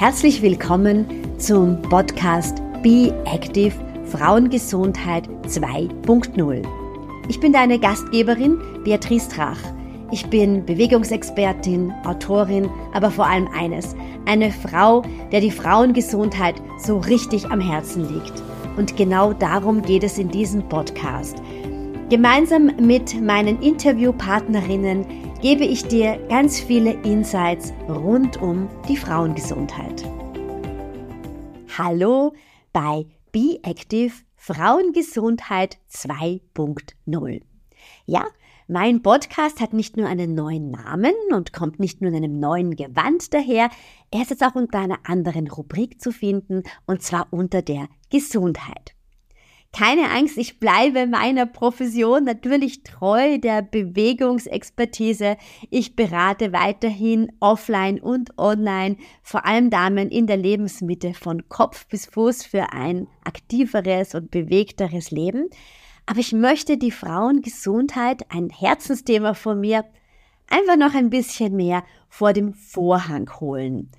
Herzlich willkommen zum Podcast Be Active Frauengesundheit 2.0. Ich bin deine Gastgeberin Beatrice Trach. Ich bin Bewegungsexpertin, Autorin, aber vor allem eines, eine Frau, der die Frauengesundheit so richtig am Herzen liegt. Und genau darum geht es in diesem Podcast. Gemeinsam mit meinen Interviewpartnerinnen gebe ich dir ganz viele Insights rund um die Frauengesundheit. Hallo bei Be Active Frauengesundheit 2.0. Ja, mein Podcast hat nicht nur einen neuen Namen und kommt nicht nur in einem neuen Gewand daher, er ist jetzt auch unter einer anderen Rubrik zu finden und zwar unter der Gesundheit. Keine Angst, ich bleibe meiner Profession natürlich treu der Bewegungsexpertise. Ich berate weiterhin offline und online, vor allem Damen in der Lebensmitte von Kopf bis Fuß für ein aktiveres und bewegteres Leben. Aber ich möchte die Frauengesundheit, ein Herzensthema von mir, einfach noch ein bisschen mehr vor dem Vorhang holen.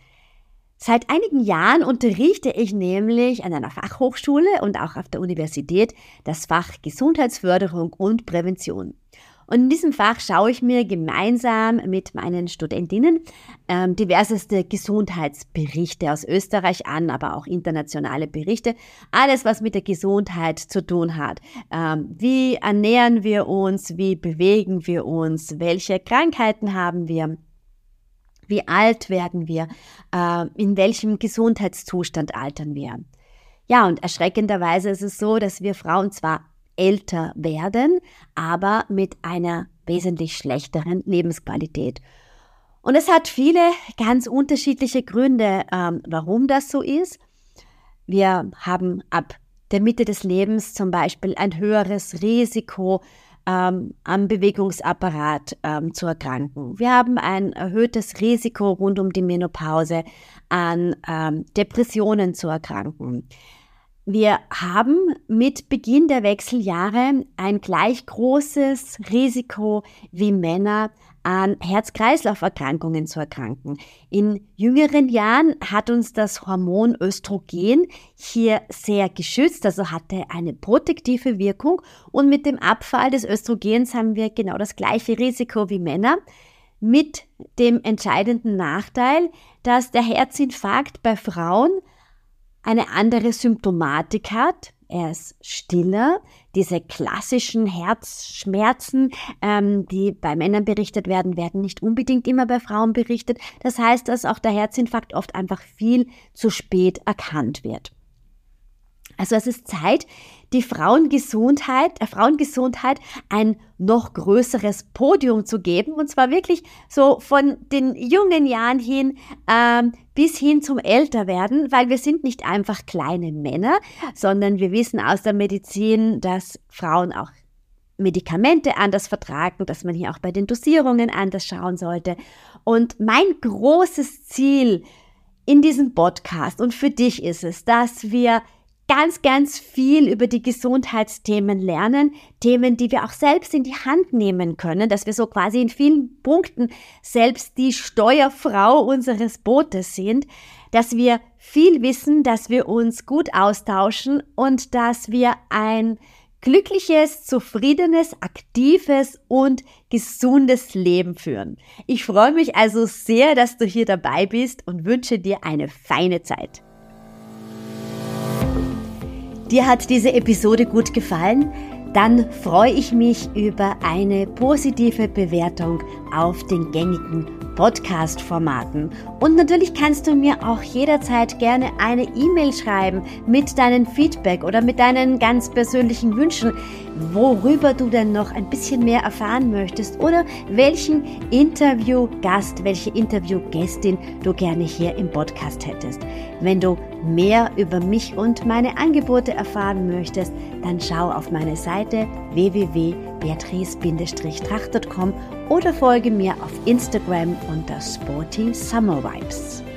Seit einigen Jahren unterrichte ich nämlich an einer Fachhochschule und auch auf der Universität das Fach Gesundheitsförderung und Prävention. Und in diesem Fach schaue ich mir gemeinsam mit meinen Studentinnen ähm, diverseste Gesundheitsberichte aus Österreich an, aber auch internationale Berichte. Alles, was mit der Gesundheit zu tun hat. Ähm, wie ernähren wir uns? Wie bewegen wir uns? Welche Krankheiten haben wir? Wie alt werden wir? Äh, in welchem Gesundheitszustand altern wir? Ja, und erschreckenderweise ist es so, dass wir Frauen zwar älter werden, aber mit einer wesentlich schlechteren Lebensqualität. Und es hat viele ganz unterschiedliche Gründe, ähm, warum das so ist. Wir haben ab der Mitte des Lebens zum Beispiel ein höheres Risiko ähm, am Bewegungsapparat ähm, zu erkranken. Wir haben ein erhöhtes Risiko rund um die Menopause an ähm, Depressionen zu erkranken. Wir haben mit Beginn der Wechseljahre ein gleich großes Risiko wie Männer an Herz-Kreislauf-Erkrankungen zu erkranken. In jüngeren Jahren hat uns das Hormon Östrogen hier sehr geschützt, also hatte eine protektive Wirkung und mit dem Abfall des Östrogens haben wir genau das gleiche Risiko wie Männer mit dem entscheidenden Nachteil, dass der Herzinfarkt bei Frauen eine andere Symptomatik hat, er ist stiller. Diese klassischen Herzschmerzen, ähm, die bei Männern berichtet werden, werden nicht unbedingt immer bei Frauen berichtet. Das heißt, dass auch der Herzinfarkt oft einfach viel zu spät erkannt wird. Also es ist Zeit, die Frauengesundheit, der Frauengesundheit ein noch größeres Podium zu geben. Und zwar wirklich so von den jungen Jahren hin ähm, bis hin zum Älterwerden, weil wir sind nicht einfach kleine Männer, sondern wir wissen aus der Medizin, dass Frauen auch Medikamente anders vertragen, dass man hier auch bei den Dosierungen anders schauen sollte. Und mein großes Ziel in diesem Podcast und für dich ist es, dass wir ganz, ganz viel über die Gesundheitsthemen lernen, Themen, die wir auch selbst in die Hand nehmen können, dass wir so quasi in vielen Punkten selbst die Steuerfrau unseres Bootes sind, dass wir viel wissen, dass wir uns gut austauschen und dass wir ein glückliches, zufriedenes, aktives und gesundes Leben führen. Ich freue mich also sehr, dass du hier dabei bist und wünsche dir eine feine Zeit. Dir hat diese Episode gut gefallen? Dann freue ich mich über eine positive Bewertung auf den gängigen Podcast-Formaten. Und natürlich kannst du mir auch jederzeit gerne eine E-Mail schreiben mit deinem Feedback oder mit deinen ganz persönlichen Wünschen, worüber du denn noch ein bisschen mehr erfahren möchtest oder welchen Interviewgast, welche Interviewgästin du gerne hier im Podcast hättest. Wenn du mehr über mich und meine Angebote erfahren möchtest, dann schau auf meine Seite www.beatrice-tracht.com oder folge mir auf Instagram unter Sporty Summer Vibes.